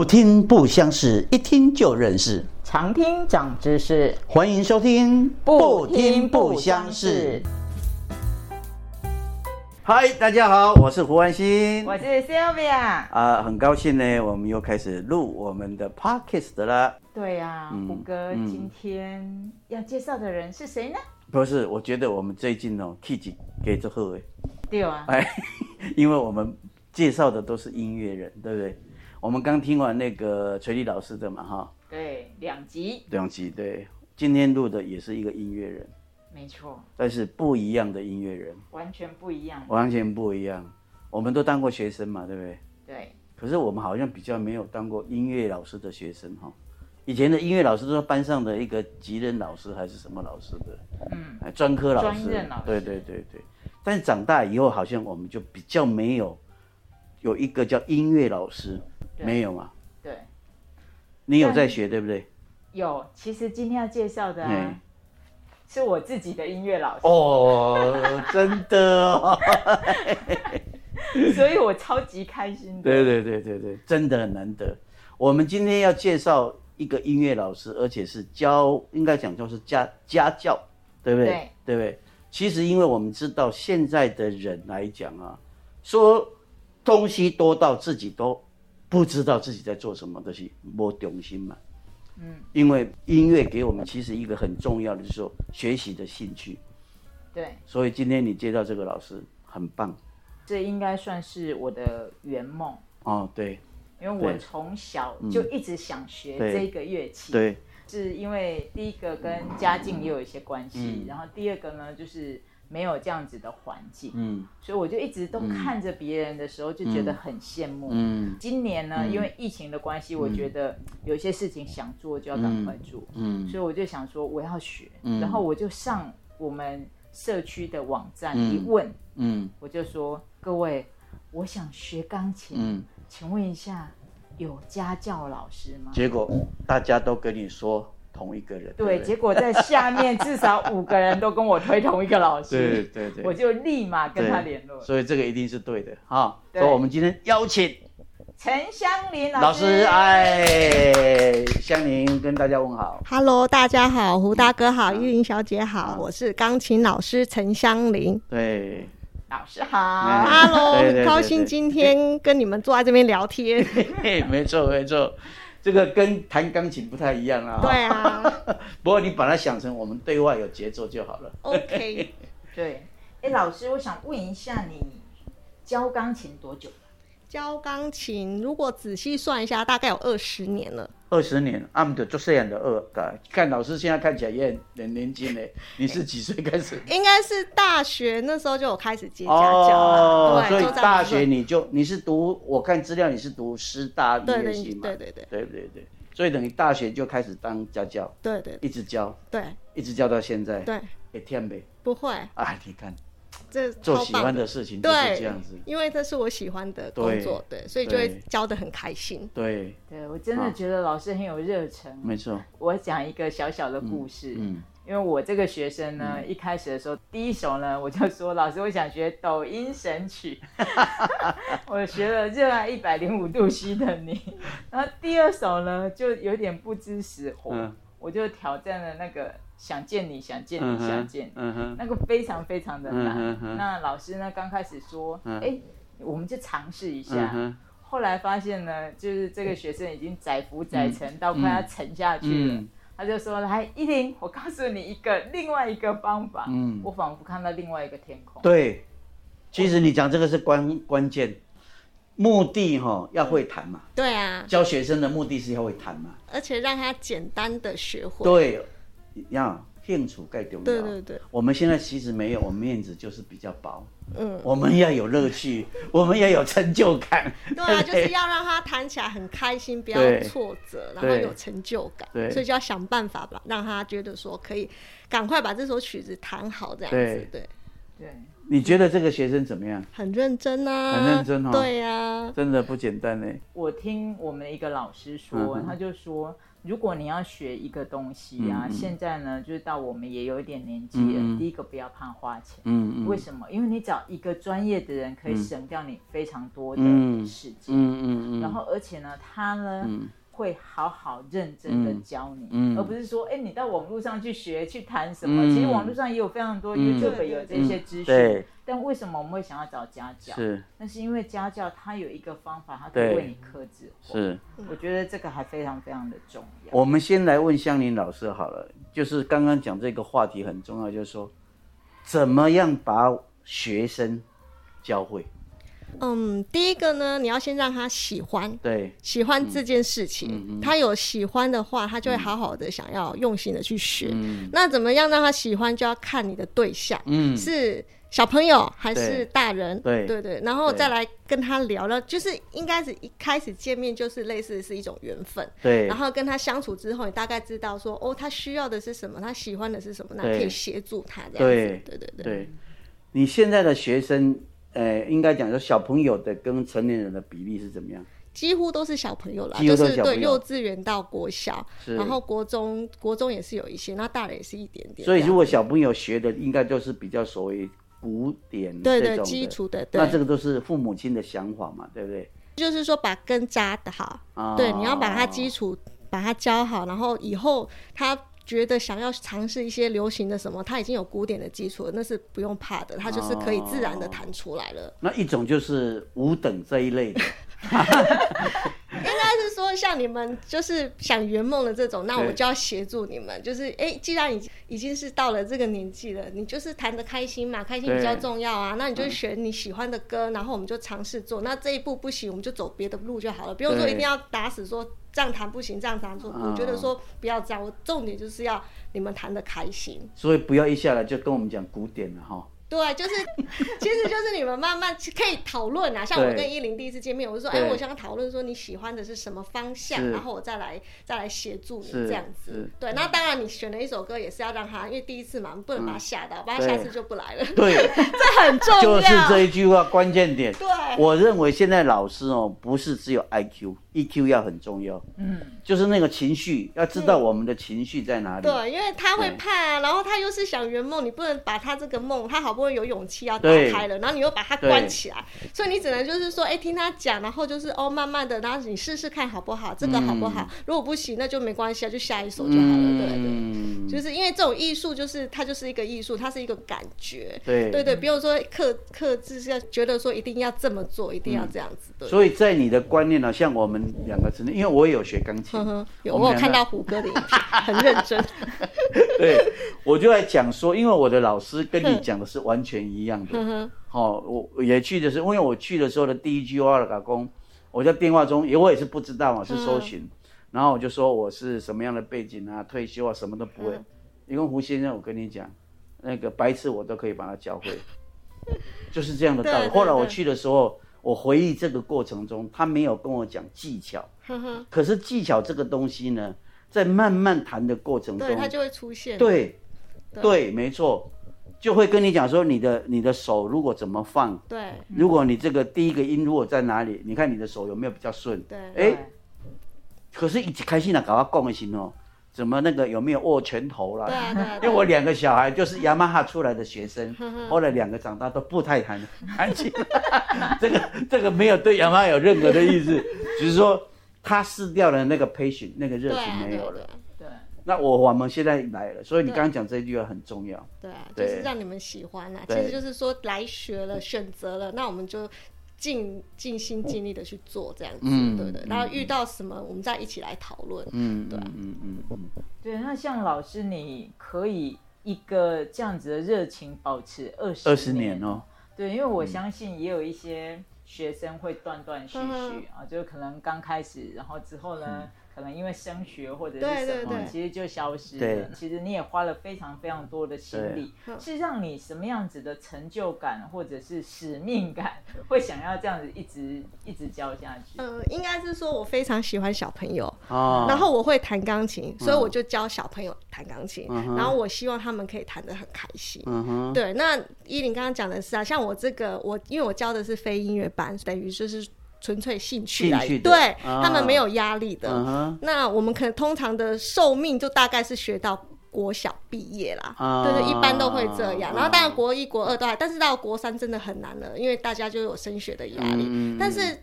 不听不相识，一听就认识。常听长知识，欢迎收听不听不相识。嗨，大家好，我是胡安欣。我是 Sylvia。啊，很高兴呢，我们又开始录我们的 podcast 了。对呀、嗯胡哥，嗯今天要介绍的人是谁呢？不是，我觉得我们最近哦 k i t 给这后哎，对啊，哎，因为我们介绍的都是音乐人，对不对？我们刚听完那个垂丽老师的嘛，哈，对，两集，两集对。今天录的也是一个音乐人，没错，但是不一样的音乐人，完全不一样。完全不一样。我们都当过学生嘛，对不对？对，可是我们好像比较没有当过音乐老师的学生哈。以前的音乐老师都是班上的一个级任老师还是什么老师的，嗯，哎，专科老师，专任老师对对对对。但是长大以后，好像我们就比较没有有一个叫音乐老师，对没有嘛？对，你有在学对不对？有。其实今天要介绍的、是我自己的音乐老师，哦，真的哦，所以我超级开心的。对对对对对，真的很难得。我们今天要介绍一个音乐老师，而且是教，应该讲就是家家教，对不对？对对不对？其实，因为我们知道现在的人来讲啊，说东西多到自己都不知道自己在做什么，都、就是没中心嘛。嗯，因为音乐给我们其实一个很重要的，就是说学习的兴趣。对，所以今天你接到这个老师很棒。这应该算是我的圆梦。哦，对。因为我从小就一直想学这个乐器，对，是因为第一个跟家境也有一些关系，嗯。然后第二个呢就是没有这样子的环境，嗯。所以我就一直都看着别人的时候就觉得很羡慕。嗯。今年呢，因为疫情的关系，我觉得有些事情想做就要赶快做，嗯。所以我就想说我要学，嗯。然后我就上我们社区的网站嗯。一问，嗯。我就说各位，我想学钢琴，嗯。请问一下，有家教老师吗？结果大家都跟你说同一个人，对，不结果在下面至少五个人都跟我推同一个老师，对对对，我就立马跟他对联络。所以这个一定是对的哈。对所以我们今天邀请陈香林老师，师，哎，香林跟大家问好。Hello，大家好，胡大哥好，玉玲小姐好，我是钢琴老师陈香林。对，老师好。嗯 Hello，很高兴今天跟你们坐在这边聊天。嘿，没错没错，这个跟弹钢琴不太一样啊。对。啊 不过你把它想成我们对外有节奏就好了。，OK，对，哎，老师，我想问一下，你教钢琴多久了？教钢琴如果仔细算一下，大概有二十年了。二十年，阿姆的做这样的二的，看老师现在看起来也很很年轻嘞。你是几岁开始？应该是大学那时候就有开始接家教了，哦，所，以大学你就你是读，我看资料你是读师大音乐系嘛？对对对对。对对，所以等于大学就开始当家教，对对。一直教，对。一直教到现在，对，也天呗不会，啊！你看这做喜欢的。事情就是对，这样子，因为这是我喜欢的工作，对，所以就会教的很开心。对，对我真的觉得老师很有热忱。没错，我讲一个小小的故事，嗯因为我这个学生呢，一开始的时候，第一首呢，我就说老师，我想学抖音神曲，我学了《热爱一百零五度 C 的你》，然后第二首呢，就有点不知死活，嗯。我就挑战了那个想见你，想见你，想见你，嗯哼，那个非常非常的难。那老师呢，刚开始说，嗯。哎、我们就尝试一下。后来发现呢，就是这个学生已经载浮载沉到快要沉下去了。嗯。他就说：“来，依琳，我告诉你一个另外一个方法。嗯。我仿佛看到另外一个天空。对，其实你讲这个是关关键，目的哈要会弹嘛，对啊，教学生的目的是要会弹嘛，而且让他简单的学会。对，要兴趣更重要。对对对，我们现在其实没有，我们面子就是比较薄，嗯，我们要有乐趣，我们要有成就感。对啊，就是要让他弹起来很开心，不要挫折，然后有成就感。对。所以就要想办法吧，让他觉得说可以赶快把这首曲子弹好，这样子。对，对你觉得这个学生怎么样？很认真啊，很认真哦对呀、真的不简单呢。我听我们的一个老师说，嗯他就说，如果你要学一个东西啊，现在呢，就是到我们也有一点年纪了，第一个不要怕花钱。嗯嗯为什么？因为你找一个专业的人，可以省掉你非常多的嗯时间。嗯嗯嗯，然后，而且呢，他呢、嗯会好好认真的嗯教你，嗯而不是说，哎，你到网络上去学去谈什么。嗯其实网络上也有非常多嗯 YouTube 有这些资讯，对但为什么我们会想要找家教？是那是因为家教他有一个方法，他可以为你克制化。是。我觉得这个还非常非常的重要。我们先来问香林老师好了，就是刚刚讲这个话题很重要，就是说怎么样把学生教会？嗯，第一个呢，你要先让他喜欢，对，喜欢这件事情。他有喜欢的话，他就会好好的想要用心的去学。嗯那怎么样让他喜欢，就要看你的对象、嗯，是小朋友还是大人。对对对，然后再来跟他聊聊，就是应该是一开始见面就是类似是一种缘分。对然，后跟他相处之后，你大概知道说，哦，他需要的是什么，他喜欢的是什么，那可以协助他这样子。对对。对，你现在的学生，呃，应该讲说小朋友的跟成年人的比例是怎么样？几乎都是小朋友啦，就是对幼稚园到国小，然后国中国中也是有一些，那大人也是一点点。所以如果小朋友学的，应该都是比较所谓古典对对基础的，对，那这个都是父母亲的想法嘛，对不对？就是说把根扎的好，啊对，你要把它基础把它教好，然后以后他。觉得想要尝试一些流行的什么，他已经有古典的基础了，那是不用怕的，他就是可以自然的弹出来了。那一种就是五等这一类的，应该是说，像你们就是想圆梦的这种，那我就要协助你们。就是，哎、既然已已经是到了这个年纪了，你就是谈的开心嘛，开心比较重要啊。那你就选你喜欢的歌，然后我们就尝试做。那这一步不行，我们就走别的路就好了，不用说一定要打死说这样谈不行，这样弹错。嗯我觉得说不要这样，我重点就是要你们谈的开心。所以不要一下来就跟我们讲古典了哈。对，就是，其实就是你们慢慢可以讨论啊。像我对跟依林第一次见面，我就说，哎、我想讨论说你喜欢的是什么方向，然后我再来再来协助你这样子。对，那当然你选了一首歌也是要让他，因为第一次嘛，不能把他吓到，不然他下次就不来了。对，这很重要。就是这一句话关键点。对我认为现在老师哦，不是只有 IQ，EQ 要很重要，嗯，就是那个情绪，要知道我们的情绪在哪里。对，因为他会怕啊，然后他又是想圆梦，你不能把他这个梦，他好不容易有勇气要打开了，然后你又把他关起来，所以你只能就是说，哎、听他讲，然后就是哦，慢慢的，然后你试试看好不好，这个好不好？如果不行，那就没关系啊，就下一首就好了，对对。嗯，就是因为这种艺术，就是它就是一个艺术，它是一个感觉，对对对，不用说克克制，是要觉得说一定要这么做，一定要这样子，对。所以在你的观念呢，像我们两个之间，因为我也有学钢琴呵，呵，有我们两个我有看到胡歌的影片，很认真。对，我就在讲说，因为我的老师跟你讲的是完全一样的。好、我也去的时候，因为我去的时候的第一句话的打工，我在电话中也我也是不知道嘛，是搜寻，然后我就说我是什么样的背景啊，退休啊，什么都不会。因为胡先生，我跟你讲，那个白痴我都可以把他教会，就是这样的道理。后来我去的时候，我回忆这个过程中，他没有跟我讲技巧，可是技巧这个东西呢，在慢慢谈的过程中，对，它就会出现。对，对对，没错，就会跟你讲说你的你的手如果怎么放，对如果你这个第一个音如果在哪里，你看你的手有没有比较顺？对哎，可是一开心了，搞到讲的行哦，怎么那个有没有握拳头啦？对啊 对啊因为我两个小孩就是雅马哈出来的学生，后来两个长大都不太弹 弹琴，这个这个没有对雅马哈有任何的意思，只是说他失掉了那个 passion，那个热情没有了。对啊对啊对，那我我们现在来了，所以你刚刚讲这一句话很重要。对啊，就是让你们喜欢啊。其对实就是说来学了，选择了，那我们就尽尽心尽力的去做这样子，嗯对不对？然后遇到什么，我们再一起来讨论。嗯，对啊嗯嗯嗯。嗯，对，那像老师，你可以一个这样子的热情保持二十二十年哦，对，因为我相信也有一些学生会断断续续嗯啊，就可能刚开始，然后之后呢，可可能因为升学或者是对对什么，对其实就消失对了。其实你也花了非常非常多的心力，是让你什么样子的成就感或者是使命感，会想要这样子一直一直教下去？呃，应该是说我非常喜欢小朋友，哦，然后我会弹钢琴，所以我就教小朋友弹钢琴，嗯然后我希望他们可以弹得很开心。嗯哼，对，那依林刚刚讲的是啊，像我这个，我因为我教的是非音乐班，等于就是纯粹兴趣来，对、啊他们没有压力的。嗯，那我们可能通常的寿命就大概是学到国小毕业啦，啊对对，一般都会这样。啊然后当然国一、国二都还，但是到国三真的很难了，因为大家就有升学的压力。嗯但是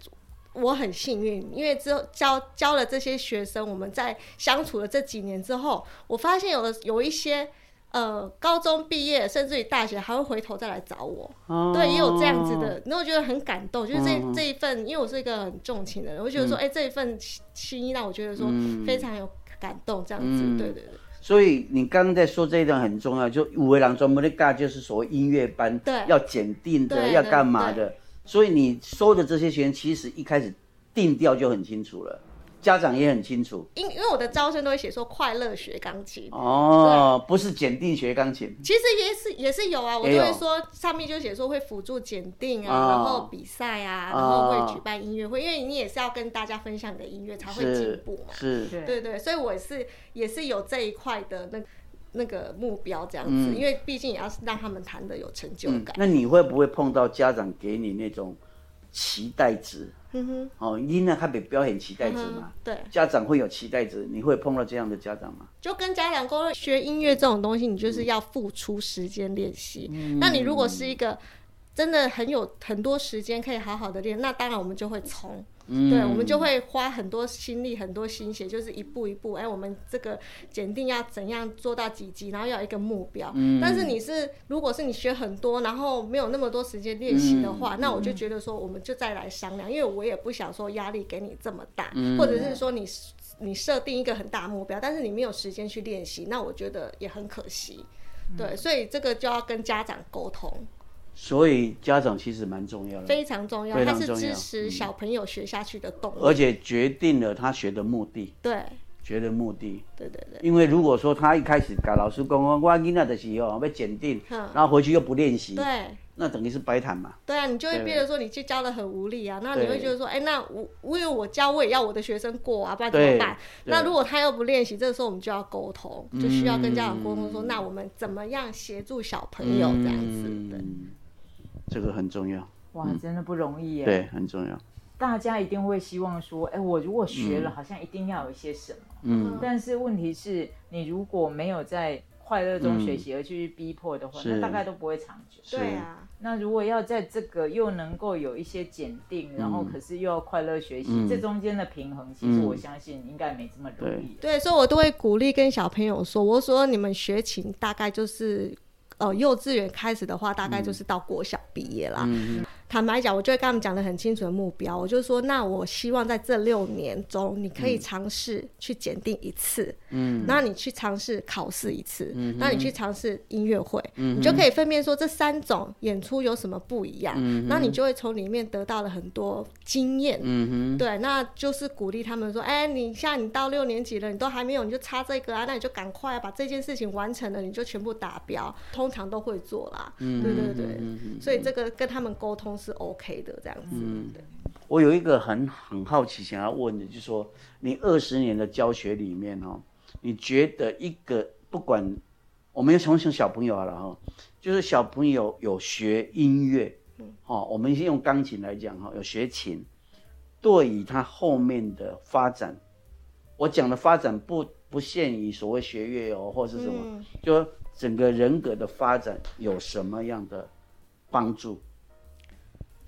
我很幸运，因为之后教教了这些学生，我们在相处了这几年之后，我发现有的有一些。呃，高中毕业，甚至于大学，还会回头再来找我。哦对，也有这样子的，那我觉得很感动。就是这、嗯这一份，因为我是一个很重情的人，我觉得说，哎、这一份心意让我觉得说嗯非常有感动，这样子。嗯对对对，所以你刚刚在说这一段很重要，就五位郎专门的尬就是所谓音乐班，对要检定的，要干嘛的。所以你收的这些学员，其实一开始定调就很清楚了，家长也很清楚。因因为我的招生都会写说快乐学钢琴。哦，不是检定学钢琴，其实也是也是有啊，我就会说上面就写说会辅助检定啊，哦然后比赛啊，然后会举办音乐会，因为你也是要跟大家分享你的音乐才会进步嘛。是，对对对，所以我也是也是有这一块的那那个目标这样子，嗯因为毕竟也要是让他们弹的有成就嗯感。，那你会不会碰到家长给你那种期待值？嗯哼，哦，因呢他比表演期待值嘛，对，家长会有期待值，你会碰到这样的家长吗？就跟家长沟通，学音乐这种东西，你就是要付出时间练习。嗯那你如果是一个真的很有很多时间可以好好的练，那当然我们就会冲。嗯。对，我们就会花很多心力、很多心血，就是一步一步，哎，我们这个检定要怎样做到几级，然后要有一个目标。嗯。但是你是，如果是你学很多，然后没有那么多时间练习的嗯。话，那我就觉得说，我们就再来商量，因为我也不想说压力给你这么大，嗯。或者是说你你设定一个很大的目标，但是你没有时间去练习，那我觉得也很可惜。对，所以这个就要跟家长沟通，所以家长其实蛮重要的，非常重要，它是支持小朋友学下去的动力。而且决定了他学的目的，对，学的目的。对对对。因为如果说他一开始跟老师讲，我我囡仔的时候被检定，嗯。然后回去又不练习，对。那等于是白谈嘛。对啊，你就会对变得说你去教的很无力啊，那你会对觉得说，哎、那我因为我教我也要我的学生过啊，不然怎么对办？那如果他又不练习，这个时候我们就要沟通，就需要跟家长沟通说，嗯那我们怎么样协助小朋友？这样子？对，嗯，这个很重要，哇，真的不容易耶。对，很重要。大家一定会希望说，哎，我如果学了，好像一定要有一些什么。嗯，但是问题是，你如果没有在快乐中学习，而去逼迫的话，是那大概都不会长久。对啊，那如果要在这个又能够有一些检定，然后可是又要快乐学习，嗯这中间的平衡，其实我相信应该没这么容易。对，所以我都会鼓励跟小朋友说，我说你们学琴大概就是。呃，幼稚园开始的话，大概就是到国小毕业啦。嗯坦白讲，我就会跟他们讲的很清楚的目标，我就说，那我希望在这六年中，你可以尝试去检定一次，嗯，那你去尝试考试一次，嗯那你去尝试音乐会，嗯你就可以分辨说这三种演出有什么不一样，嗯那你就会从里面得到了很多经验。嗯哼，对，那就是鼓励他们说，哎、你现在你到六年级了，你都还没有，你就差这个啊，那你就赶快把这件事情完成了，你就全部达标，通常都会做啦。嗯对对对，所以这个跟他们沟通是 OK 的，这样子。嗯对我有一个很很好奇想要问的，就是说你二十年的教学里面哦，你觉得一个不管我们从从小朋友好了哈，就是小朋友有学音乐，哦，我们先用钢琴来讲哈，有学琴，对于他后面的发展，我讲的发展不不限于所谓学乐哦或是什么，嗯就整个人格的发展有什么样的帮助？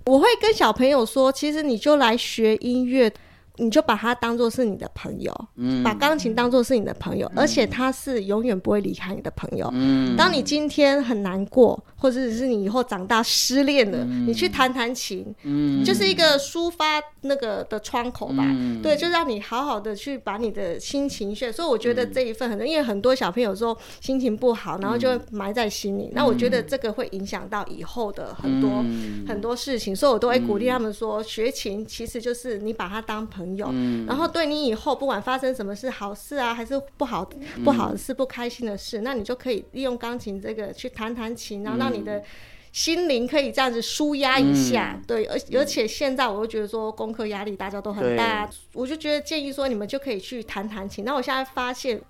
我会跟小朋友说，其实你就来学音乐，你就把它当做是你的朋友，嗯把钢琴当做是你的朋友，而且他是永远不会离开你的朋友。嗯当你今天很难过，或者是你以后长大失恋了，你去弹弹琴，嗯就是一个抒发那个的窗口吧。嗯对，就让你好好的去把你的心情宣。所以我觉得这一份很多，因为很多小朋友说心情不好，然后就会埋在心里。那我觉得这个会影响到以后的很多、嗯很多事情，所以我都会鼓励他们说，学琴其实就是你把它当朋朋友，然后对你以后不管发生什么事，好事啊还是不好不好的事、不开心的事，那你就可以利用钢琴这个去弹弹琴，然后让你的心灵可以这样子舒压一下。对，而而且现在我又觉得说功课压力大家都很大，我就觉得建议说你们就可以去弹弹琴。那我现在发现。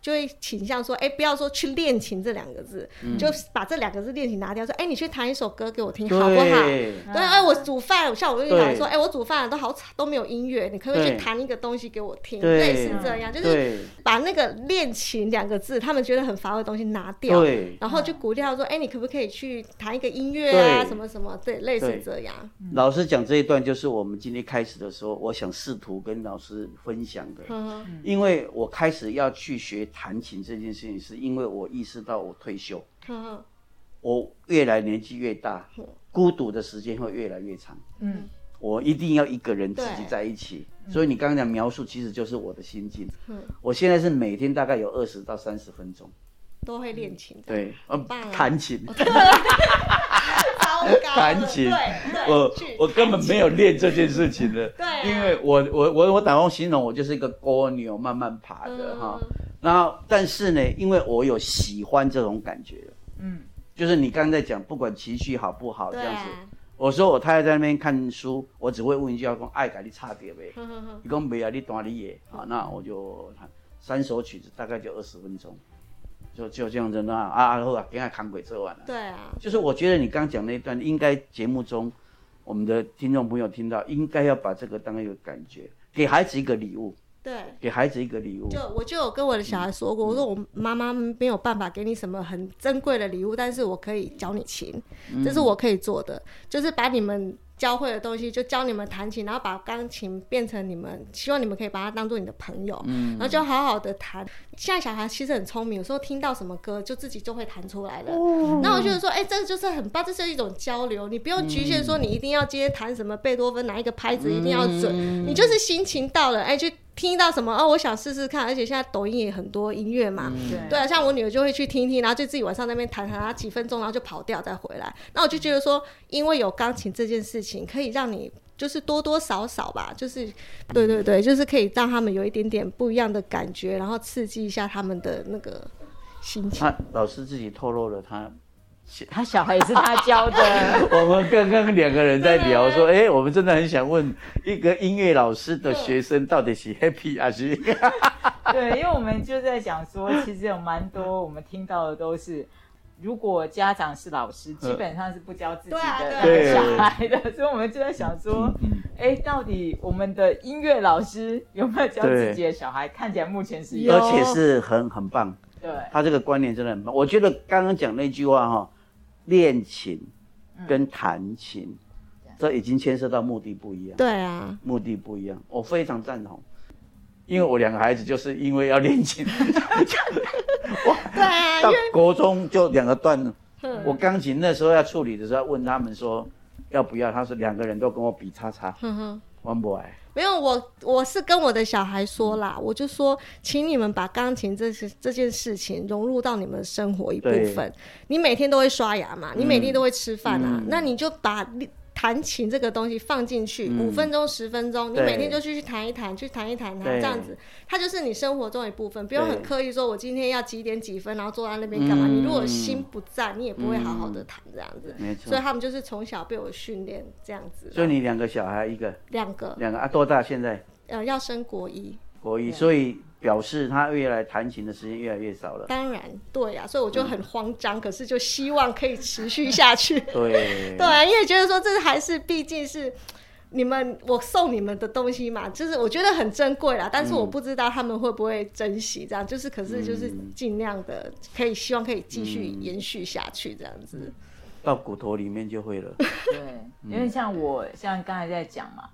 就会倾向说，哎，不要说去练琴这两个字，就把这两个字练琴拿掉，说，哎，你去弹一首歌给我听，好不好？对，哎，我煮饭，像我跟你讲说，哎，我煮饭都好吵，都没有音乐，你可不可以去弹一个东西给我听？类似这样，就是把那个练琴两个字，他们觉得很乏味的东西拿掉，然后就鼓励他说，哎，你可不可以去弹一个音乐啊？什么什么？对，类似这样。老师讲这一段，就是我们今天开始的时候，我想试图跟老师分享的，因为我开始要去学。弹琴这件事情，是因为我意识到我退休，我越来年纪越大，孤独的时间会越来越长。嗯，我一定要一个人自己在一起。所以你刚刚讲描述，其实就是我的心境。嗯，我现在是每天大概有二十到三十分钟都会练琴。对，嗯弹琴。弹琴，我我根本没有练这件事情的。对，因为我我我我打算形容我就是一个蜗牛，慢慢爬的哈。然后，但是呢，因为我有喜欢这种感觉，嗯，就是你刚刚在讲，不管情绪好不好这样子，我说我太太在那边看书，我只会问一句：，讲爱改你差点呗？你讲没啊？你短你也？好，那我就三首曲子，大概就二十分钟，就就这样子那啊，然后啊，给他扛鬼做完了。对啊，就是我觉得你刚讲那一段，应该节目中我们的听众朋友听到，应该要把这个当一个感觉，给孩子一个礼物。对，给孩子一个礼物。就我就有跟我的小孩说过，我说我妈妈没有办法给你什么很珍贵的礼物，但是我可以教你琴，这是我可以做的，就是把你们。教会的东西就教你们弹琴，然后把钢琴变成你们，希望你们可以把它当做你的朋友，嗯然后就好好的弹。现在小孩其实很聪明，有时候听到什么歌就自己就会弹出来了。那我就是说，哎，这个就是很棒，这是一种交流，你不用局限说你一定要今天弹什么贝多芬哪一个拍子一定要准，你就是心情到了，哎，就。听到什么哦？我想试试看，而且现在抖音也很多音乐嘛，对啊，像我女儿就会去听听，然后就自己晚上那边弹弹，几分钟，然后就跑掉再回来。那我就觉得说，因为有钢琴这件事情，可以让你就是多多少少吧，就是对对对，就是可以让他们有一点点不一样的感觉，然后刺激一下他们的那个心情。他老师自己透露了他。他小孩也是他教的。我们刚刚两个人在聊说，哎，我们真的很想问一个音乐老师的学生到底是 happy 还是？对，因为我们就在讲说，其实有蛮多我们听到的都是，如果家长是老师，基本上是不教自己的小孩的，所以我们就在想说，哎，到底我们的音乐老师有没有教自己的小孩？看起来目前是有，而且是很很棒。对，他这个观念真的很棒。我觉得刚刚讲那句话哈。练琴跟弹琴，这已经牵涉到目的不一样。对啊，目的不一样，我非常赞同。因为我两个孩子就是因为要练琴，对啊，到国中就两个段。我钢琴那时候要处理的时候，问他们说要不要，他说两个人都跟我比叉叉，one boy。没有我，我是跟我的小孩说啦，我就说，请你们把钢琴这些这件事情融入到你们生活一部分。你每天都会刷牙嘛，你每天都会吃饭啊，那你就把。弹琴这个东西放进去五分钟十分钟，你每天就去去弹一弹，去弹一弹，弹这样子，它就是你生活中一部分，不用很刻意说，我今天要几点几分，然后坐在那边干嘛？你如果心不在，你也不会好好的弹这样子。没错。所以他们就是从小被我训练这样子。所以你两个小孩一个？两个。两个啊？多大？现在？呃，要升国一。国一，所以。表示他越来弹琴的时间越来越少了。当然，对呀，所以我就很慌张，可是就希望可以持续下去。对，对啊，因为觉得说这还是毕竟是你们我送你们的东西嘛，就是我觉得很珍贵啦。但是我不知道他们会不会珍惜，这样就是可是就是尽量的可以希望可以继续延续下去这样子。到骨头里面就会了。对，因为像我像刚才在讲嘛。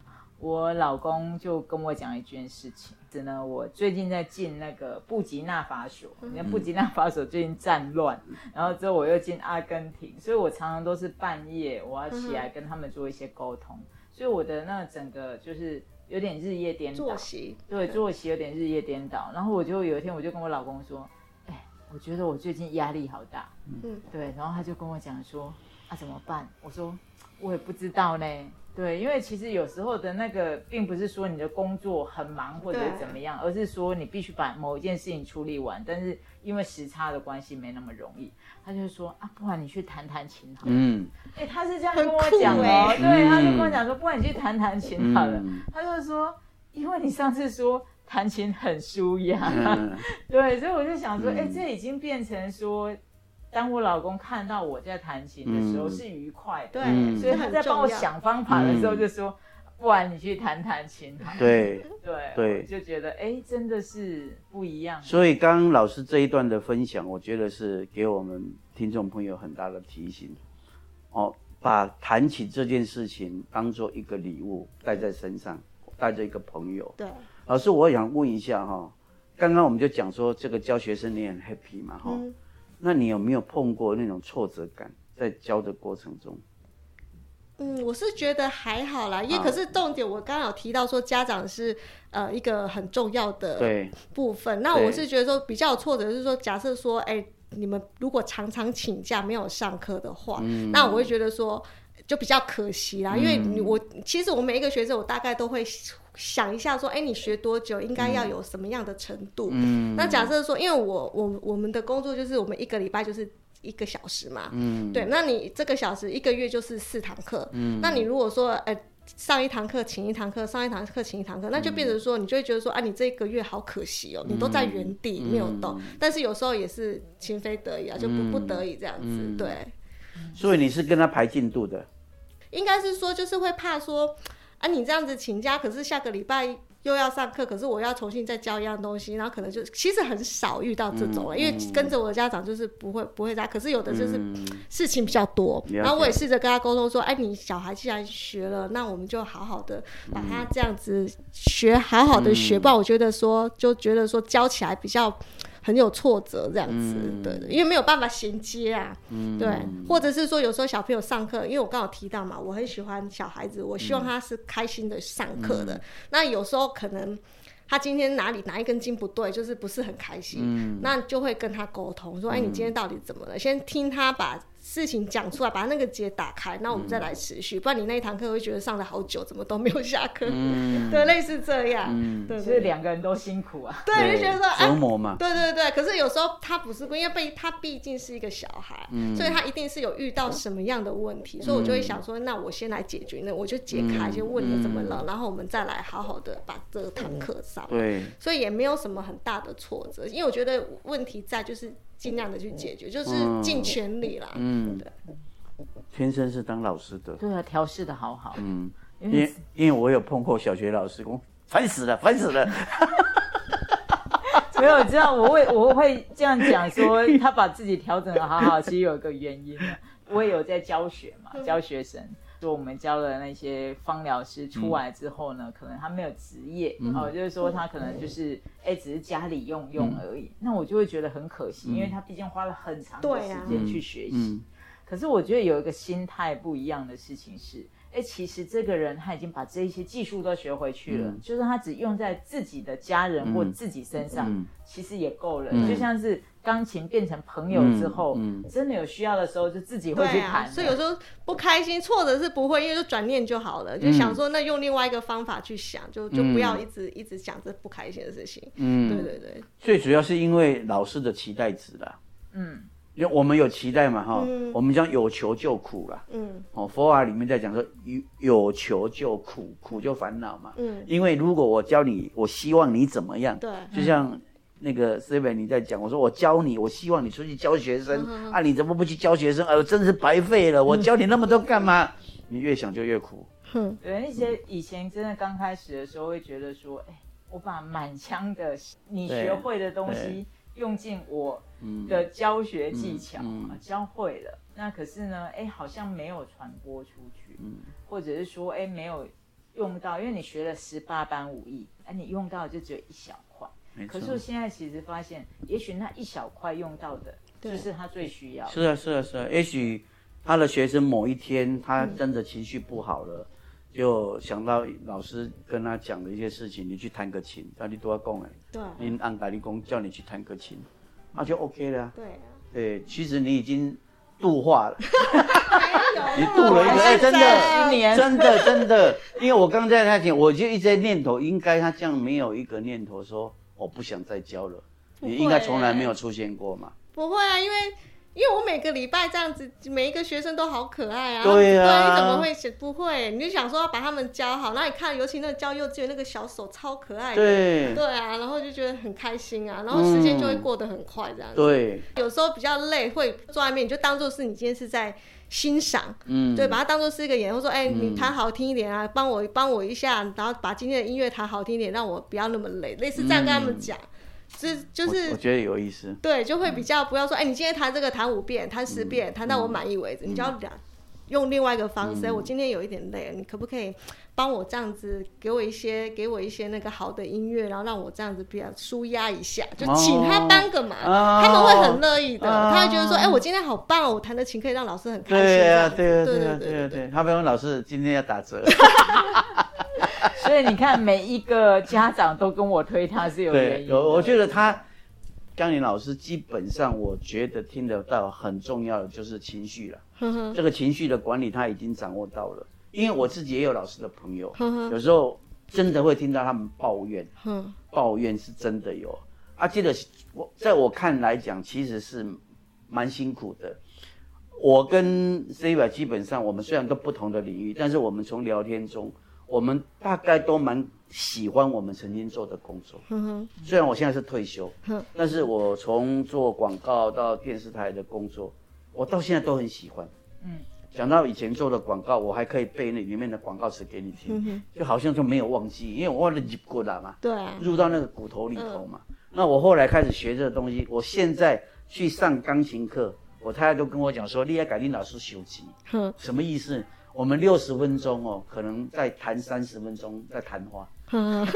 我老公就跟我讲一件事情，是呢，我最近在进那个布吉纳法索，你看布吉纳法索最近战乱，然后之后我又进阿根廷，所以我常常都是半夜我要起来跟他们做一些沟通，所以我的那整个就是有点日夜颠倒，作息。对。作息有点日夜颠倒，然后我就有一天我就跟我老公说，哎，我觉得我最近压力好大，嗯，对，然后他就跟我讲说，啊怎么办？我说我也不知道呢。对，因为其实有时候的那个，并不是说你的工作很忙或者是怎么样，而是说你必须把某一件事情处理完，但是因为时差的关系没那么容易。他就说啊，不然你去弹弹琴好了。嗯，哎，他是这样跟我讲哦，对，他就跟我讲说，不然你去弹弹琴好了。他就说，因为你上次说弹琴很舒压，对，所以我就想说，哎，这已经变成说。当我老公看到我在弹琴的时候是愉快的，对，所以他在帮我想方法的时候就说：“不然你去弹弹琴。”对对 对，就觉得哎，真的是不一样。所以刚刚老师这一段的分享，我觉得是给我们听众朋友很大的提醒。哦，把弹琴这件事情当做一个礼物带在身上，带着一个朋友。对，老师，我想问一下哈，刚刚我们就讲说这个教学生你很 happy 嘛哈？那你有没有碰过那种挫折感在教的过程中？嗯，我是觉得还好啦，因为可是重点我刚刚有提到说家长是呃一个很重要的部分。那我是觉得说比较挫折是说，假设说哎你们如果常常请假没有上课的话，那我会觉得说就比较可惜啦。因为我其实我每一个学生我大概都会。想一下，说，哎，你学多久？应该要有什么样的程度？嗯，那假设说，因为我我我们的工作就是我们一个礼拜就是一个小时嘛，嗯，对，那你这个小时一个月就是四堂课，嗯，那你如果说，哎，上一堂课请一堂课，上一堂课请一堂课，那就变成说，你就会觉得说，啊，你这一个月好可惜哦，你都在原地没有动，但是有时候也是情非得已啊，就不不得已这样子，对。所以你是跟他排进度的？应该是说，就是会怕说。啊，你这样子请假，可是下个礼拜又要上课，可是我要重新再教一样东西，然后可能就其实很少遇到这种了，因为跟着我的家长就是不会不会在，可是有的就是事情比较多，然后我也试着跟他沟通说，哎，你小孩既然学了，那我们就好好的把他这样子学好好的学，不然我觉得说就觉得说教起来比较。很有挫折这样子，对的，因为没有办法衔接啊，对，或者是说有时候小朋友上课，因为我刚好提到嘛，我很喜欢小孩子，我希望他是开心的上课的，那有时候可能。他今天哪里哪一根筋不对，就是不是很开心，那就会跟他沟通，说：“哎，你今天到底怎么了？”先听他把事情讲出来，把那个结打开，那我们再来持续。不然你那一堂课会觉得上了好久，怎么都没有下课？对，类似这样。对，所以两个人都辛苦啊。对，就觉得说折磨嘛。对对对，可是有时候他不是，因为被他毕竟是一个小孩，所以他一定是有遇到什么样的问题，所以我就会想说，那我先来解决，那我就解开，就问你怎么了，然后我们再来好好的把这堂课上。对，所以也没有什么很大的挫折，因为我觉得问题在就是尽量的去解决，就是尽全力啦。嗯，对。天生是当老师的，对啊，调试的好好。嗯，因为因为我有碰过小学老师，我烦死了，烦死了。没有知道，我会我会这样讲说，他把自己调整的好好，其实有一个原因我也有在教学嘛，教学生。说我们教的那些芳疗师出来之后呢，可能他没有职业，哦，就是说他可能就是哎，只是家里用用而已。那我就会觉得很可惜，因为他毕竟花了很长的时间去学习。可是我觉得有一个心态不一样的事情是。哎，其实这个人他已经把这些技术都学回去了，就是他只用在自己的家人或自己身上，其实也够了。就像是钢琴变成朋友之后，真的有需要的时候就自己会去弹。所以有时候不开心、挫折是不会，因为就转念就好了，就想说那用另外一个方法去想，就就不要一直一直想着不开心的事情。嗯，对对对。最主要是因为老师的期待值了。嗯。因为我们有期待嘛，哈，我们讲有求就苦了，嗯，哦，佛法里面在讲说有有求就苦，苦就烦恼嘛，嗯，因为如果我教你，我希望你怎么样，对，就像那个 Seven 你在讲，我说我教你，我希望你出去教学生，啊，你怎么不去教学生？哎呦，真是白费了，我教你那么多干嘛？你越想就越苦。哼，对，一些以前真的刚开始的时候会觉得说，哎，我把满腔的你学会的东西用尽我。的教学技巧教会了，那可是呢，哎，好像没有传播出去，或者是说，哎，没有用到，因为你学了十八般武艺，哎，你用到就只有一小块。可是我现在其实发现，也许那一小块用到的，就是他最需要。是啊，是啊，是啊。也许他的学生某一天他真的情绪不好了，就想到老师跟他讲的一些事情，你去弹个琴，那你都要讲哎。对。你按咖喱工叫你去弹个琴。那就 OK 了。对啊。对，其实你已经度化了。你度了一个，哎，真的，年真的，真的，因为我刚在他前，我就一直在念头，应该他这样没有一个念头说我不想再教了，你应该从来没有出现过嘛。不会啊，因为因为我每个礼拜这样子，每一个学生都好可爱啊。对啊你怎么会写？不会，你就想说要把他们教好，那你看，尤其那个教幼稚园那个小手超可爱的。对对啊，然后就觉得很开心啊，然后时间就会过得很快这样子。对，有时候比较累，会坐在那边，你就当做是你今天是在欣赏，嗯，对，把它当做是一个演，或者说，哎、你弹好听一点啊，帮我帮我一下，然后把今天的音乐弹好听一点，让我不要那么累，类似这样跟他们讲，就是就是我我觉得有意思。对，就会比较不要说，哎、你今天弹这个弹五遍，弹十遍，弹到我满意为止，你就要两用另外一个方式。哎我今天有一点累了，你可不可以帮我这样子，给我一些给我一些那个好的音乐，然后让我这样子比较舒压一下，就请他帮个忙，哦他们会很乐意的，哦他会觉得说，哎、我今天好棒哦，我弹的琴可以让老师很开心。对啊，对啊，对对啊，对对啊，对。他们老师今天要打折，所以你看，每一个家长都跟我推他是有原，因的。有，我觉得他江林老师基本上，我觉得听得到很重要的就是情绪了。这个情绪的管理他已经掌握到了，因为我自己也有老师的朋友，有时候真的会听到他们抱怨，哼，抱怨是真的有。啊，这个我在我看来讲，其实是蛮辛苦的。我跟 C 吧基本上我们虽然都不同的领域，但是我们从聊天中，我们大概都蛮喜欢我们曾经做的工作。哼哼，虽然我现在是退休哼，但是我从做广告到电视台的工作，我到现在都很喜欢。嗯，讲到以前做的广告，我还可以背那里面的广告词给你听，就好像就没有忘记，因为我忘了入骨了嘛，对啊，入到那个骨头里头嘛。那我后来开始学这个东西，我现在去上钢琴课，我太太都跟我讲说，你要改定老师休息，哼什么意思？我们六十分钟哦，可能再弹三十分钟再弹花。哼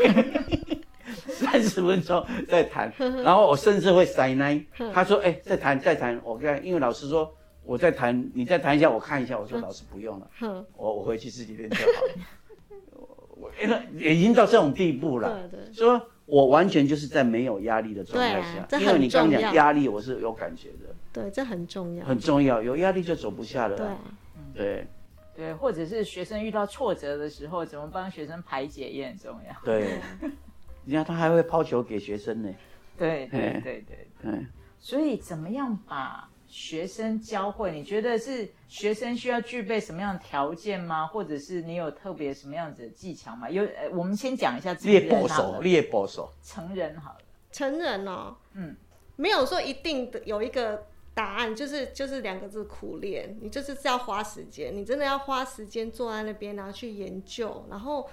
三十分钟再谈，然后我甚至会塞奶。他说：“哎、再弹再弹。”我看，因为老师说我再弹，你再弹一下，我看一下。我说：“老师不用了，哼，我我回去自己练就好了。我”我因为已经到这种地步了，对对。说我完全就是在没有压力的状态下，因为你刚讲压力，我是有感觉的，对，这很重要。很重要。有压力就走不下了对啊。，对对，或者是学生遇到挫折的时候，怎么帮学生排解也很重要。对，你看他还会抛球给学生呢。对对对对对，嗯，所以怎么样把学生教会？你觉得是学生需要具备什么样的条件吗？或者是你有特别什么样子的技巧吗？有，呃，我们先讲一下成猎人好保守，了，猎捕手。成人好了，成人哦，嗯，没有说一定的有一个答案，就是就是两个字苦练。你就是要花时间，你真的要花时间坐在那边，然后去研究，然后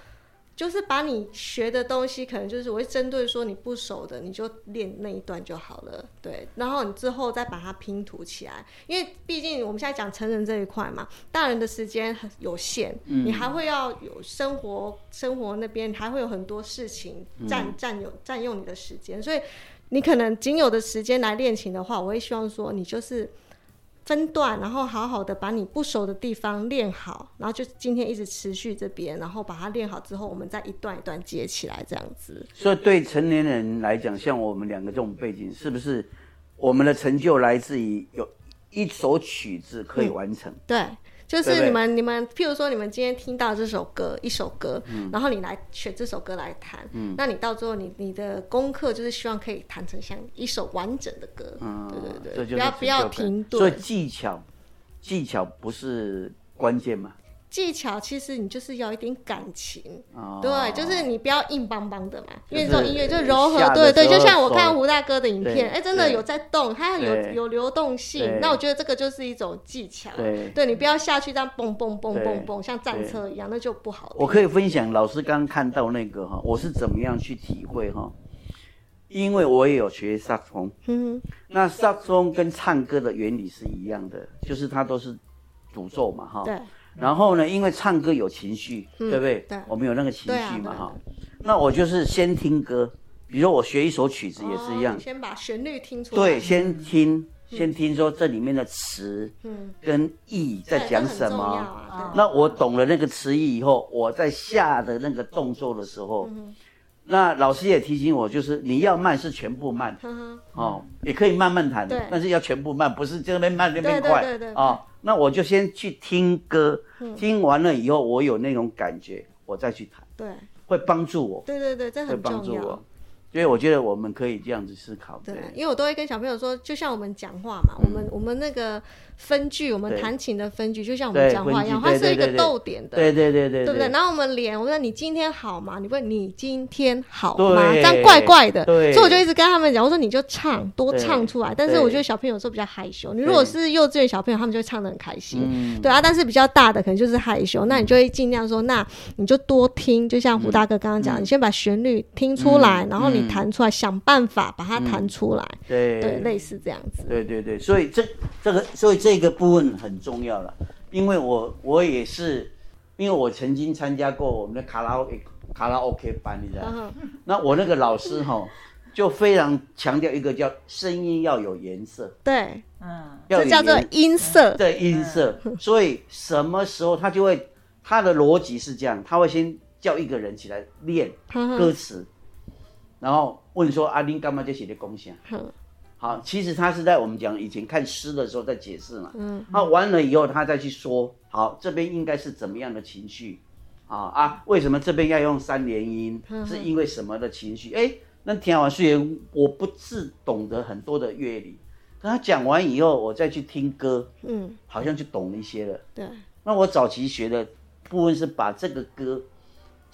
就是把你学的东西，可能就是我会针对说你不熟的，你就练那一段就好了，对。然后你之后再把它拼图起来，因为毕竟我们现在讲成人这一块嘛，大人的时间很有限，你还会要有生活生活那边还会有很多事情占占有占用你的时间，所以。你可能仅有的时间来练琴的话，我会希望说你就是分段，然后好好的把你不熟的地方练好，然后就今天一直持续这边，然后把它练好之后，我们再一段一段接起来，这样子。所以对成年人来讲，像我们两个这种背景，是不是我们的成就来自于有一首曲子可以完成？对，就是你们你们，譬如说你们今天听到这首歌一首歌，然后你来选这首歌来弹，那你到最后你你的功课就是希望可以弹成像一首完整的歌，嗯，对对对，不要不要停顿所以。技巧，技巧不是关键嘛？技巧其实你就是要一点感情，哦，对，就是你不要硬邦邦的嘛，因为就是这种音乐就柔和，下对对，就像我看胡大哥的影片，哎，真的有在动，它有有流动性，那我觉得这个就是一种技巧，对。对你不要下去这样蹦蹦蹦对蹦蹦，像战车一样，那就不好。听。我可以分享老师刚刚看到那个哈，我是怎么样去体会哈？因为我也有学萨克斯风，嗯那萨克斯风跟唱歌的原理是一样的，就是它都是主奏嘛哈。哼，。对然后呢，因为唱歌有情绪，嗯对不对？对。我们有那个情绪嘛，哈、那我就是先听歌，比如说我学一首曲子也是一样，哦先把旋律听出来，对，先听，先听说这里面的词嗯，跟意在对讲什么。啊那我懂了那个词意以后，我在下的那个动作的时候，嗯那老师也提醒我，就是你要慢是全部慢，哦，也可以慢慢弹，但是要全部慢，不是这边慢那边对对快。对对。哦。那我就先去听歌，听完了以后我有那种感觉，我再去弹，对会帮助我，对对对，这会很重要帮助我。。所以我觉得我们可以这样子思考，对对，因为我都会跟小朋友说，就像我们讲话嘛，我们我们那个分句，我们弹琴的分句，就像我们讲话一样，它是一个逗点的，对对对对对。不对？然后我们连，我说你今天好吗？你问你今天好吗？这样怪怪的，对。所以我就一直跟他们讲，我说你就唱，多唱出来。但是我觉得小朋友有时候比较害羞，你如果是幼稚园小朋友，他们就会唱的很开心。嗯，对啊，但是比较大的可能就是害羞，那你就会尽量说，那你就多听，就像胡大哥刚刚讲，嗯。你先把旋律听出来，嗯。然后你嗯弹出来，想办法把它弹出来，对。对，类似这样子。对对对，所以这这个，所以这个部分很重要了，因为我我也是，因为我曾经参加过我们的卡拉 OK 卡拉 OK 班，你知道吗？嗯那我那个老师哈，就非常强调一个叫声音要有颜色，对，嗯，要这叫做音色。对音色，所以什么时候他就会，他的逻辑是这样，他会先叫一个人起来练歌词，然后问说阿丁干嘛就写的贡献？哼好，其实他是在我们讲以前看诗的时候在解释嘛。嗯，他完了以后，他再去说，好，这边应该是怎么样的情绪，啊啊，为什么这边要用三连音？是因为什么的情绪？哎，那听完虽然我不是懂得很多的乐理，可他讲完以后，我再去听歌，嗯，好像就懂了一些了。对，那我早期学的部分是把这个歌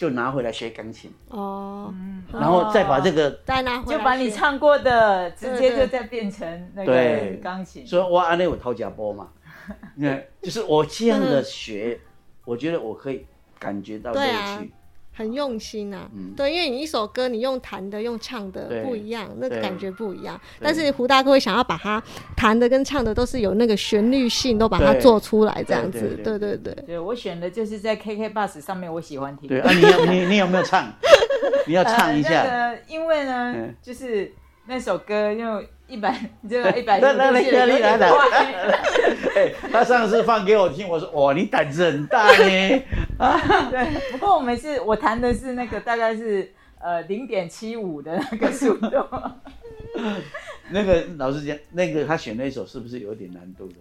就拿回来学钢琴，哦，然后再把这个再拿回来就把你唱过的直接就再变成那个钢琴。所以我安内有掏假波嘛，你看，就是我这样的学，我觉得我可以感觉到乐趣。很用心啊，对，因为你一首歌你用弹的、用唱的不一样，那个感觉不一样。但是胡大哥会想要把它弹的跟唱的都是有那个旋律性，都把它做出来，这样子。对对对对对，对我选的就是在 KK Bus 上面我喜欢听。对啊，你要你你有没有唱？你要唱一呃、下。那个，因为呢，嗯就是那首歌用一百，这个一百来来来有来。哎，他上次放给我听，我说哇，你胆子很大呢。啊 对，不过我们是我弹的是那个大概是呃零点七五的那个速度。那个老师讲，那个他选那首是不是有点难度的？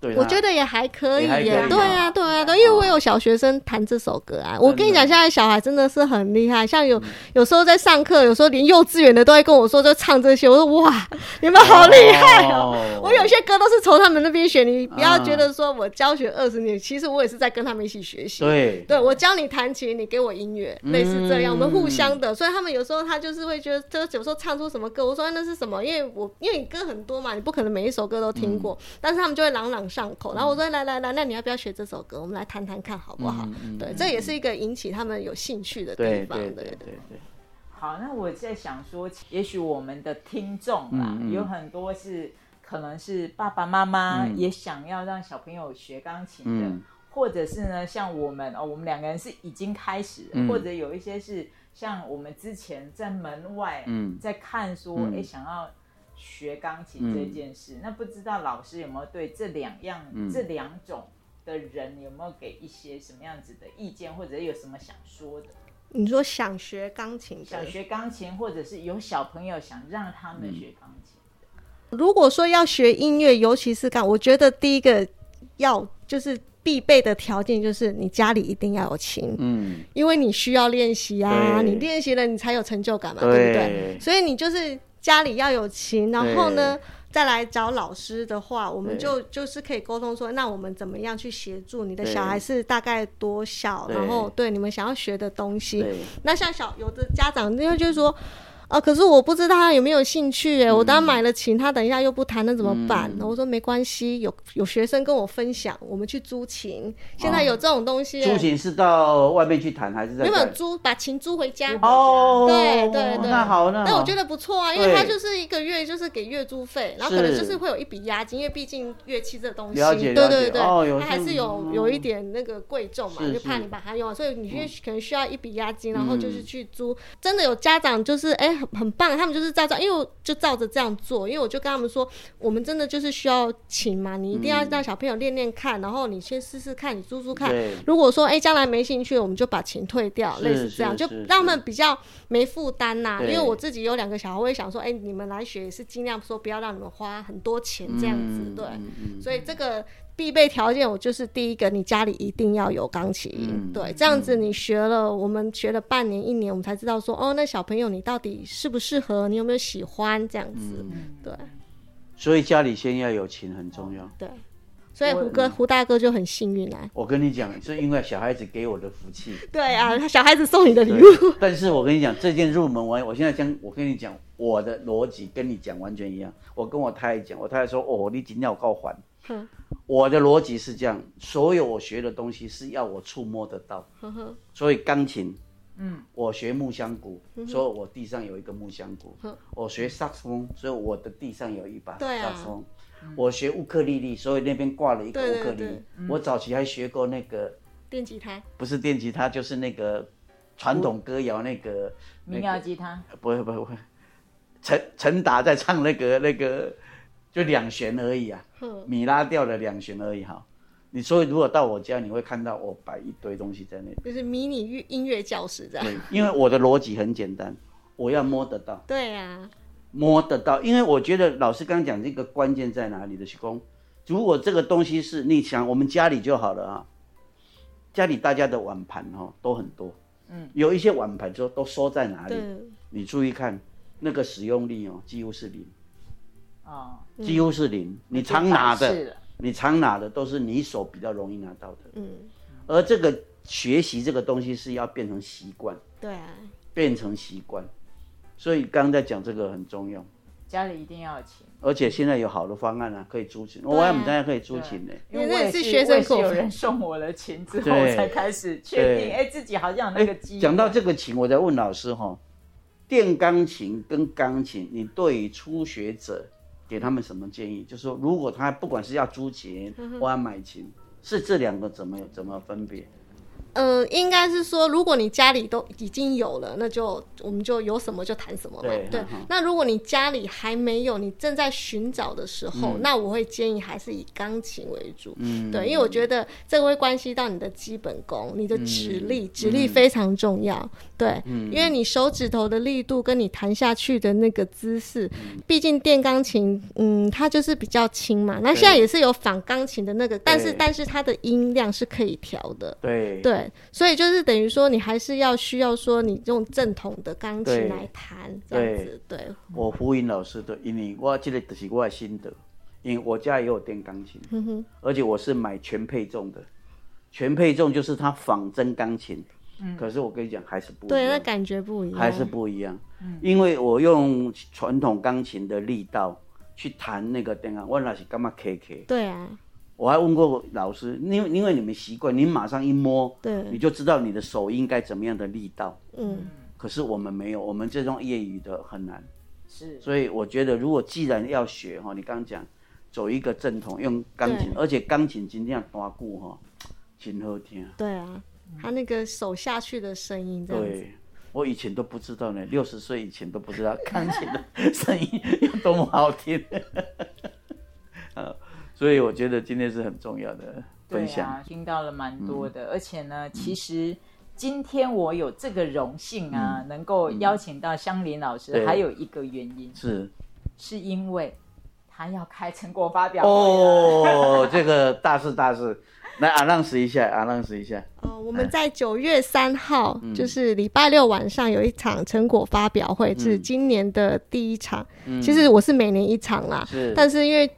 对，我觉得也还可以耶。对啊，对啊，对，因为我有小学生弹这首歌啊。我跟你讲，现在小孩真的是很厉害，像有有时候在上课，有时候连幼稚园的都会跟我说，就唱这些。我说哇，你们好厉害哦！哦我有些歌都是从他们那边学，你不要啊觉得说我教学二十年，其实我也是在跟他们一起学习。对对，我教你弹琴，你给我音乐，类似这样，我们互相的。所以他们有时候他就是会觉得，就有时候唱出什么歌，我说哎那是什么？因为我因为你歌很多嘛，你不可能每一首歌都听过，但是他们就会朗朗上口。然后我说来来来，那你要不要学这首歌？我们来谈谈看好不好？对，这也是一个引起他们有兴趣的地方。对对对对对对，好，那我在想说，也许我们的听众啦，嗯嗯有很多是可能是爸爸妈妈嗯也想要让小朋友学钢琴的，嗯或者是呢，像我们哦，我们两个人是已经开始或者有一些是像我们之前在门外嗯在看说，哎、嗯想要学钢琴这件事，那不知道老师有没有对这两样、嗯。这两种的人有没有给一些什么样子的意见，或者有什么想说的？你说想学钢琴，想学钢琴，或者是有小朋友想让他们学钢琴，如果说要学音乐，尤其是钢，我觉得第一个要就是必备的条件就是你家里一定要有琴，嗯，因为你需要练习啊，你练习了你才有成就感嘛，对不？对？所以你就是家里要有琴，然后呢。再来找老师的话，我们就就是可以沟通说，那我们怎么样去协助你的小孩是大概多小，然后对。你们想要学的东西，那像小有的家长，因为就是说，啊，可是我不知道他有没有兴趣哎，我当然买了琴，他等一下又不弹，那怎么办？嗯。我说没关系，有有学生跟我分享，我们去租琴，现在有这种东西、租琴是到外面去弹还是在没有？租把琴租回家。哦，对对对，那好，那我觉得不错啊，因为他就是一个月就是给月租费，然后可能就是会有一笔押金，因为毕竟乐器这东西，对对对，哦它还是有嗯。有一点那个贵重嘛，是就怕你把它用完，所以你就可能需要一笔押金，然后就是嗯。去租。真的有家长就是哎、很很棒，他们就是照照，因为我就照着这样做，因为我就跟他们说，我们真的就是需要琴嘛，你一定要让小朋友练练看，然后你先试试看，你租租看，如果说哎将来没兴趣，我们就把琴退掉，类似这样，就让他们比较没负担呐。因为我自己有两个小孩，我也想说，哎，你们来学也是尽量说不要让你们花很多钱这样子，对。所以这个必备条件，我就是第一个，你家里一定要有钢琴，嗯对，这样子你学了，我们学了半年一年，我们才知道说，哦，那小朋友你到底适不适合，你有没有喜欢这样子，嗯对所以家里先要有琴很重要。对，所以胡哥胡大哥就很幸运啊，我跟你讲，是因为小孩子给我的福气。对啊，小孩子送你的礼物，但是我跟你讲，这件入门完，我现在将我跟你讲，我的逻辑跟你讲完全一样。我跟我太太讲，我太太说：“哦，你今天要够还。哼”我的逻辑是这样，所有我学的东西是要我触摸得到。所以钢琴，嗯，我学木香鼓，所以我地上有一个木香鼓嗯。我学萨克斯风，所以我的地上有一把萨对啊克斯风。我学乌克丽丽，所以那边挂了一个乌克丽丽。我早期还学过那个，电吉他，不是电吉他，就是那个传统歌谣那个。民谣吉他，不会不会不会，陈陈达在唱那个那个，就两弦而已啊，米拉调的两弦而已哈。你所以如果到我家，你会看到我摆一堆东西在那里。就是迷你乐音乐教室这样，对，因为我的逻辑很简单，我要摸得到，对啊，摸得到。因为我觉得老师刚刚讲这个关键在哪里的，徐工。如果这个东西是你想我们家里就好了啊，家里大家的碗盘哦都很多，嗯，有一些碗盘就都收在哪里？你注意看，那个使用率哦几乎是零。哦，几乎是零。你常拿的，你常拿的都是你手比较容易拿到的。嗯，而这个学习这个东西是要变成习惯，对啊，变成习惯。所以刚刚在讲这个很重要，家里一定要有琴，而且现在有好的方案啊，可以租琴。我我还们家可以租琴呢。因为我也是学生有人送我的琴之后，我才开始确定，对哎，自己好像有那个机会。讲到这个琴，我在问老师哈，电钢琴跟钢琴，你对于初学者给他们什么建议？就是说，如果他不管是要租琴或要买琴，是这两个怎么怎么分别？呃，应该是说，如果你家里都已经有了，那就我们就有什么就谈什么嘛。对那如果你家里还没有，你正在寻找的时候，那我会建议还是以钢琴为主。嗯，对，因为我觉得这个会关系到你的基本功，你的指力，嗯指力非常重要。对，因为你手指头的力度跟你弹下去的那个姿势，嗯毕竟电钢琴，嗯，它就是比较轻嘛。那现在也是有仿钢琴的那个，但是但是它的音量是可以调的。对对，所以就是等于说，你还是要需要说，你用正统的钢琴来弹这样子，对，我呼应老师的，因为我这个就是我的心得，因为我家也有电钢琴，嗯哼，而且我是买全配重的，全配重就是它仿真钢琴，可是我跟你讲还是不一对，那，感觉不一样，还是不一样，嗯。因为我用传统钢琴的力道去弹那个电钢，我那是干嘛 K K，对啊，我还问过老师，因为因为你们习惯，你马上一摸，对你就知道你的手应该怎么样的力道，嗯，可是我们没有，我们这种业余的很难。是所以我觉得，如果既然要学哈，你刚刚讲走一个正统，用钢琴，而且钢琴真正大鼓哈，真好听。对啊，他那个手下去的声音这样子，对，我以前都不知道呢，六十岁以前都不知道钢琴的声音有多么好听。啊，所以我觉得今天是很重要的对分享。啊，听到了蛮多嗯。的，而且呢，其实今天我有这个荣幸啊，嗯。能够邀请到香林老师，对。还有一个原因是。是因为他要开成果发表会。哦，这个大事大事，来阿浪试一下，阿浪试一下。哦，我们在九月三号，嗯。就是礼拜六晚上有一场成果发表会，嗯。是今年的第一场。其实我是每年一场啦，是。但是因为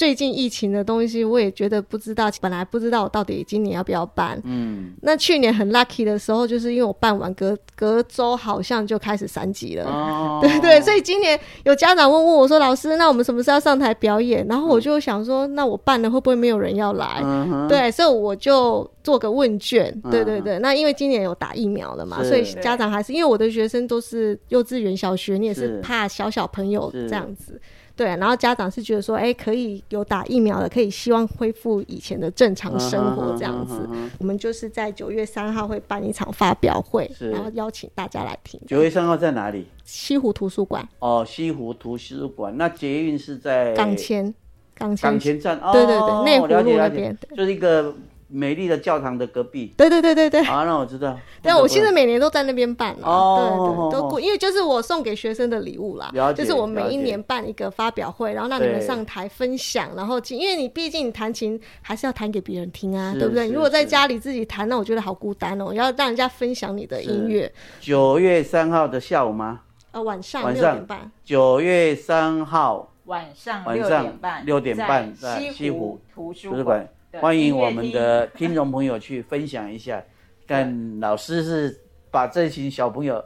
最近疫情的东西，我也觉得不知道，本来不知道我到底今年要不要办。嗯，那去年很 lucky 的时候，就是因为我办完隔隔周好像就开始三级了。哦，对对，所以今年有家长问问我说：“老师，那我们什么时候要上台表演？”然后我就想说：“那我办了会不会没有人要来？”嗯，对，所以我就做个问卷，嗯对对对。那因为今年有打疫苗了嘛，所以家长还是因为我的学生都是幼稚园、小学，你也是是怕小小朋友这样子。对，然后家长是觉得说，哎，可以有打疫苗了，可以希望恢复以前的正常生活这样子。我们就是在九月三号会办一场发表会，然后邀请大家来听。九月三号在哪里？西湖图书馆哦，西湖图书馆。那捷运是在港前港前港前站。哦，对对对内湖路那边，就是一个美丽的教堂的隔壁。对对对对对。啊，那我知道。对啊，我现在每年都在那边办了。哦。对对，都过，因为就是我送给学生的礼物啦。了解。就是我每一年办一个发表会，然后让你们上台分享，然后因为你毕竟你弹琴还是要弹给别人听啊，对不对？如果在家里自己弹，那我觉得好孤单哦。要让人家分享你的音乐。九月三号的下午吗？呃，晚上六点半。九月三号晚上六点半，六点半在西湖图书馆，欢迎我们的听众朋友去分享一下，看老师是把这群小朋友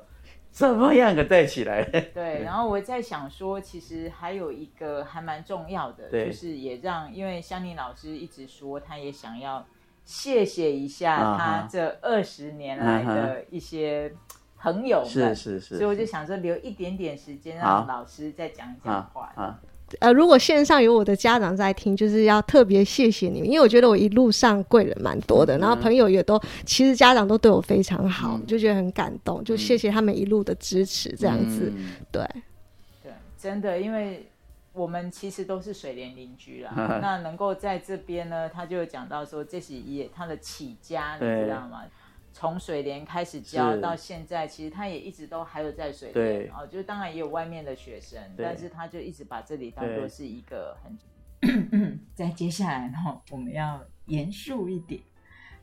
怎么样给带起来。对，然后我在想说，其实还有一个还蛮重要的，就是也让，因为香妮老师一直说，他也想要谢谢一下他这二十年来的一些。朋友们，是是是，所以我就想说留一点点时间让老师再讲一讲话。啊，呃，如果线上有我的家长在听，就是要特别谢谢你们，因为我觉得我一路上贵人蛮多的，然后朋友也都，其实家长都对我非常好，就觉得很感动，就谢谢他们一路的支持，这样子，对，对，真的，因为我们其实都是水莲邻居啦，那能够在这边呢，他就讲到说这是也他的起家，你知道吗？从水莲开始教到现在，其实他也一直都还有在水莲哦，就是当然也有外面的学生，但是他就一直把这里当做是一个很。在接下来呢，我们要严肃一点，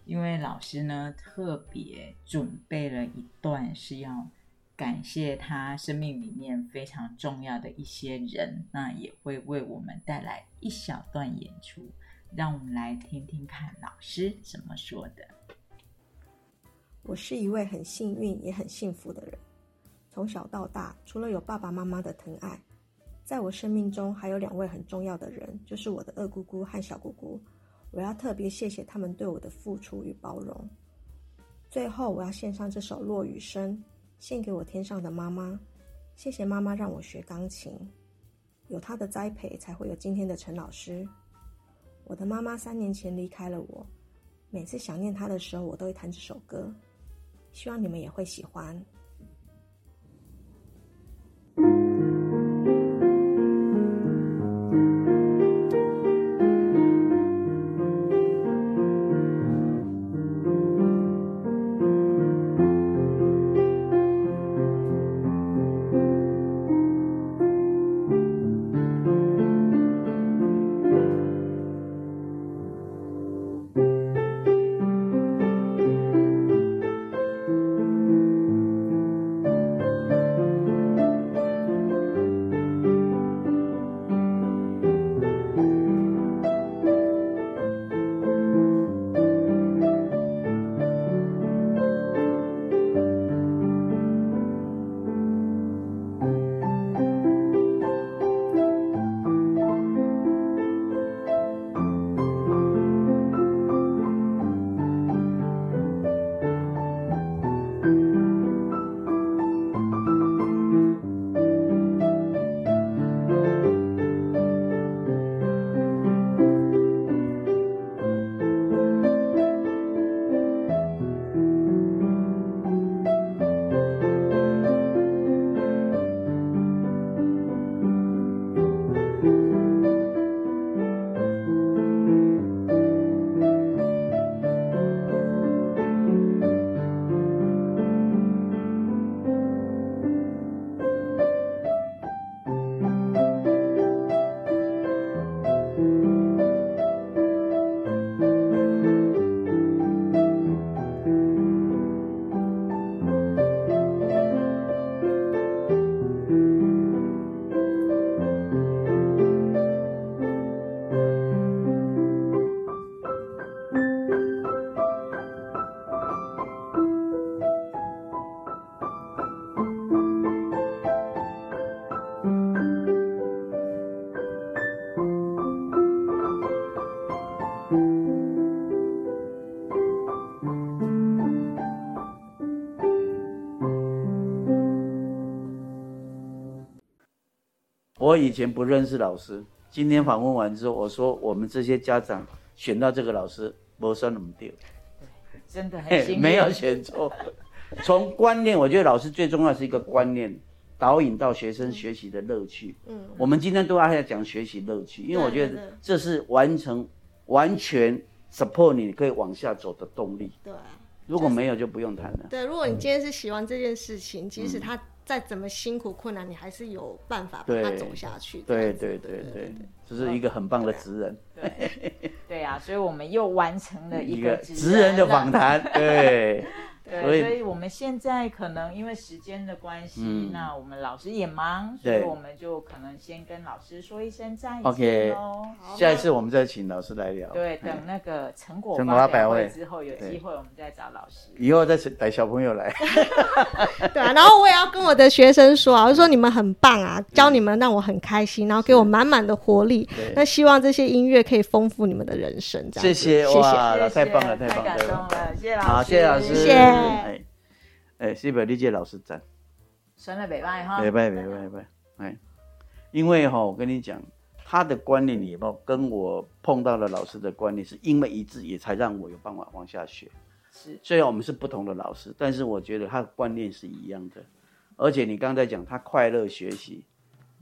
因为老师呢特别准备了一段是要感谢他生命里面非常重要的一些人，那也会为我们带来一小段演出，让我们来听听看老师怎么说的。我是一位很幸运也很幸福的人。从小到大，除了有爸爸妈妈的疼爱，在我生命中还有两位很重要的人，就是我的二姑姑和小姑姑。我要特别谢谢他们对我的付出与包容。最后，我要献上这首《落雨声》，献给我天上的妈妈。谢谢妈妈让我学钢琴，有她的栽培，才会有今天的陈老师。我的妈妈三年前离开了我，每次想念她的时候，我都会弹这首歌。希望你们也会喜欢。我以前不认识老师，今天访问完之后，我说我们这些家长选到这个老师，没算那么丢，真的很没有选错。从观念，我觉得老师最重要是一个观念，导引到学生学习的乐趣。嗯，我们今天都要讲学习乐趣，因为我觉得这是完成完全 support 你可以往下走的动力。对啊如果没有就不用谈了。对，如果你今天是喜欢这件事情，即使它再怎么辛苦困难，你还是有办法把它走下去。这对对对对，这是一个很棒的职人，对 对啊，所以我们又完成了一个个职人的访。谈。对，对，所以所以我们现在可能因为时间的关系，嗯那我们老师也忙，所以我们就可能先跟老师说一声再见 OK 喽。下一次我们再请老师来聊。对，哎等那个成果成果发表会会之后，有机会我们再找老师。以后再带小朋友来。对啊，然后我也要跟我的学生说啊，我说你们很棒啊，教你们让我很开心，然后给我满满的活力。对那希望这些音乐可以丰富你们的人生，这样谢谢谢谢。太棒了，太棒了，感动太棒了。了，谢谢老师，好，谢谢老师。谢谢哎，哎，西北历届老师赞。算了北拜哈，拜拜拜拜拜，哎，因为哈、我跟你讲，他的观念里头跟我碰到的老师的观念是因为一致，也才让我有办法往下学。是虽然我们是不同的老师，但是我觉得他的观念是一样的。而且你刚才讲他快乐学习，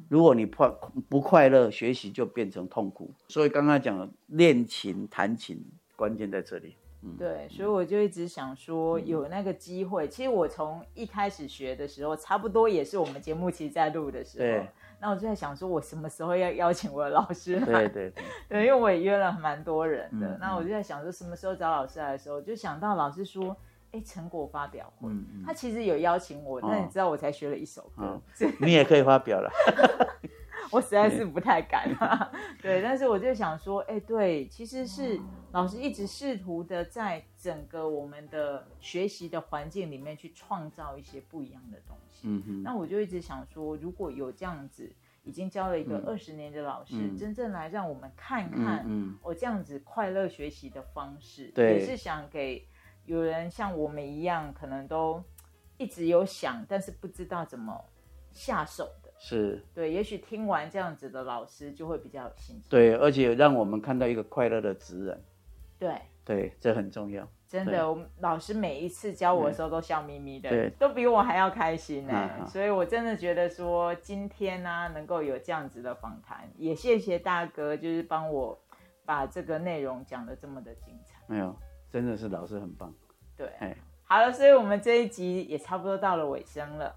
如果你快不快乐学习，就变成痛苦。所以刚刚讲了练琴弹琴，关键在这里。对，所以我就一直想说，有那个机会。其实我从一开始学的时候，差不多也是我们节目其实在录的时候对，那我就在想说，我什么时候要邀请我的老师来？对对对，对，因为我也约了蛮多人的。嗯那我就在想说，什么时候找老师来的时候，就想到老师说，哎，成果发表会，他其实有邀请我，但哦你知道我才学了一首歌，你也可以发表了。我实在是不太敢、啊。对，但是我就想说，哎，对，其实是老师一直试图的在整个我们的学习的环境里面去创造一些不一样的东西。嗯哼，那我就一直想说，如果有这样子，已经教了一个嗯二十年的老师，嗯真正来让我们看嗯看，嗯，我这样子快乐学习的方式，对也是想给有人像我们一样，可能都一直有想，但是不知道怎么下手的。是。对，也许听完这样子的老师就会比较有信心。对，而且让我们看到一个快乐的职人，对，对，这很重要。真的，我们老师每一次教我的时候都笑眯眯的，对都比我还要开心呢、所以我真的觉得说，今天呢、能够有这样子的访谈，也谢谢大哥，就是帮我把这个内容讲的这么的精彩。没有，真的是老师很棒。对，哎，好了，所以我们这一集也差不多到了尾声了。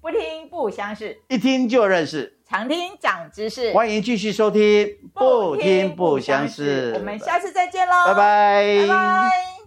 不听不相识，一听就认识，常听长知识，欢迎继续收听，不听不相识。我们下次再见喽，拜拜，拜拜。